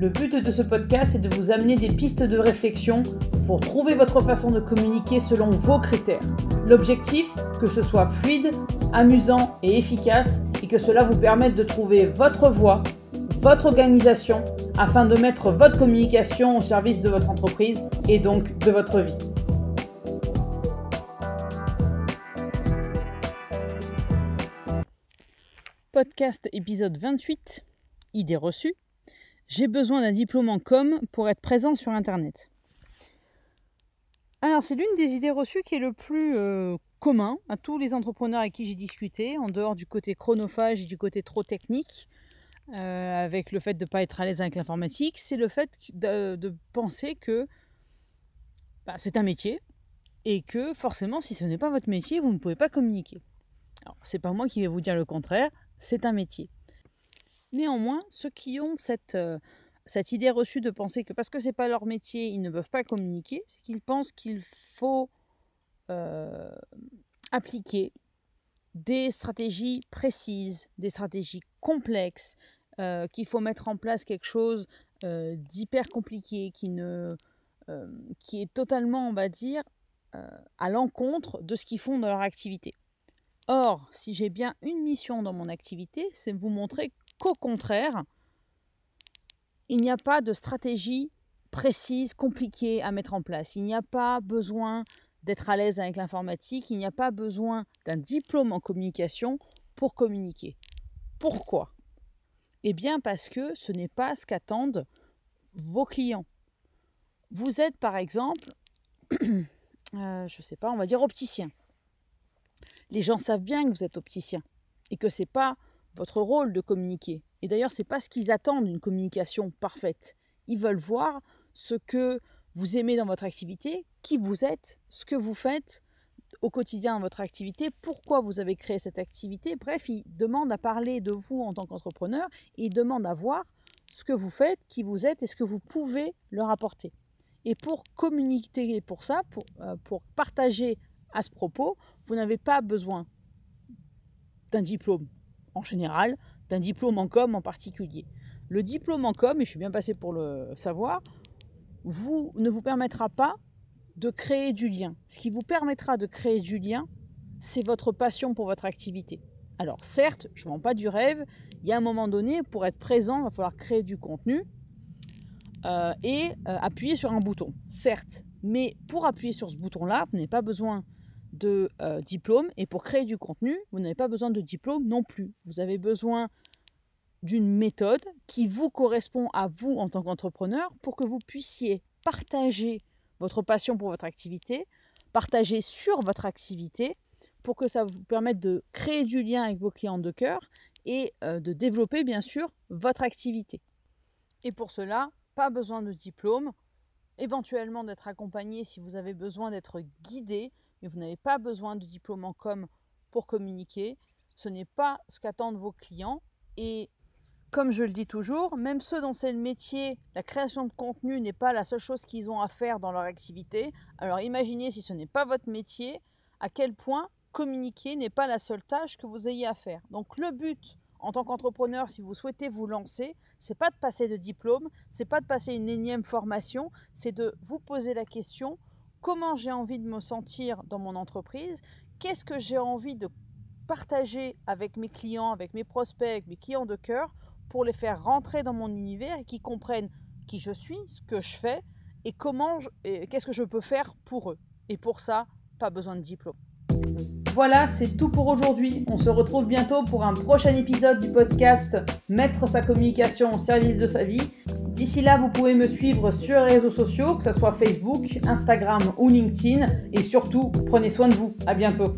Le but de ce podcast est de vous amener des pistes de réflexion pour trouver votre façon de communiquer selon vos critères. L'objectif, que ce soit fluide, amusant et efficace et que cela vous permette de trouver votre voie, votre organisation afin de mettre votre communication au service de votre entreprise et donc de votre vie. Podcast épisode 28, idées reçues. J'ai besoin d'un diplôme en com pour être présent sur Internet. Alors, c'est l'une des idées reçues qui est le plus euh, commun à tous les entrepreneurs avec qui j'ai discuté, en dehors du côté chronophage et du côté trop technique, euh, avec le fait de ne pas être à l'aise avec l'informatique, c'est le fait de, penser que bah, c'est un métier et que forcément, si ce n'est pas votre métier, vous ne pouvez pas communiquer. Alors, c'est pas moi qui vais vous dire le contraire, c'est un métier. Néanmoins, ceux qui ont cette, euh, cette idée reçue de penser que parce que ce n'est pas leur métier, ils ne peuvent pas communiquer, c'est qu'ils pensent qu'il faut euh, appliquer des stratégies précises, des stratégies complexes, euh, qu'il faut mettre en place quelque chose d'hyper compliqué, qui, ne, qui est totalement, on va dire, à l'encontre de ce qu'ils font dans leur activité. Or, si j'ai bien une mission dans mon activité, c'est vous montrer qu'au contraire, il n'y a pas de stratégie précise, compliquée à mettre en place. Il n'y a pas besoin d'être à l'aise avec l'informatique, il n'y a pas besoin d'un diplôme en communication pour communiquer. Pourquoi? Eh bien parce que ce n'est pas ce qu'attendent vos clients. Vous êtes par exemple, euh, je ne sais pas, on va dire opticien. Les gens savent bien que vous êtes opticien et que ce n'est pas votre rôle de communiquer. Et d'ailleurs, ce n'est pas ce qu'ils attendent d'une communication parfaite. Ils veulent voir ce que vous aimez dans votre activité, qui vous êtes, ce que vous faites au quotidien dans votre activité, pourquoi vous avez créé cette activité. Bref, ils demandent à parler de vous en tant qu'entrepreneur et ils demandent à voir ce que vous faites, qui vous êtes et ce que vous pouvez leur apporter. Et pour communiquer pour ça, pour, euh, pour partager à ce propos, vous n'avez pas besoin d'un diplôme en général, d'un diplôme en com en particulier. Le diplôme en com, et je suis bien passé pour le savoir, vous, ne vous permettra pas de créer du lien. Ce qui vous permettra de créer du lien, c'est votre passion pour votre activité. Alors certes, je ne vends pas du rêve, il y a un moment donné, pour être présent, il va falloir créer du contenu euh, et euh, appuyer sur un bouton. Certes, mais pour appuyer sur ce bouton-là, vous n'avez pas besoin de euh, diplôme et pour créer du contenu, vous n'avez pas besoin de diplôme non plus. Vous avez besoin d'une méthode qui vous correspond à vous en tant qu'entrepreneur pour que vous puissiez partager votre passion pour votre activité, partager sur votre activité pour que ça vous permette de créer du lien avec vos clients de cœur et euh, de développer bien sûr votre activité. Et pour cela, pas besoin de diplôme, éventuellement d'être accompagné si vous avez besoin d'être guidé mais vous n'avez pas besoin de diplôme en com pour communiquer. Ce n'est pas ce qu'attendent vos clients. Et comme je le dis toujours, même ceux dont c'est le métier, la création de contenu n'est pas la seule chose qu'ils ont à faire dans leur activité. Alors imaginez si ce n'est pas votre métier, à quel point communiquer n'est pas la seule tâche que vous ayez à faire. Donc le but en tant qu'entrepreneur, si vous souhaitez vous lancer, c'est pas de passer de diplôme, c'est pas de passer une énième formation, c'est de vous poser la question comment j'ai envie de me sentir dans mon entreprise, qu'est-ce que j'ai envie de partager avec mes clients, avec mes prospects, avec mes clients de cœur pour les faire rentrer dans mon univers et qu'ils comprennent qui je suis, ce que je fais et comment qu'est-ce que je peux faire pour eux. Et pour ça, pas besoin de diplôme. Voilà, c'est tout pour aujourd'hui. On se retrouve bientôt pour un prochain épisode du podcast Mettre sa communication au service de sa vie. D'ici là, vous pouvez me suivre sur les réseaux sociaux, que ce soit Facebook, Instagram ou LinkedIn. Et surtout, prenez soin de vous. À bientôt.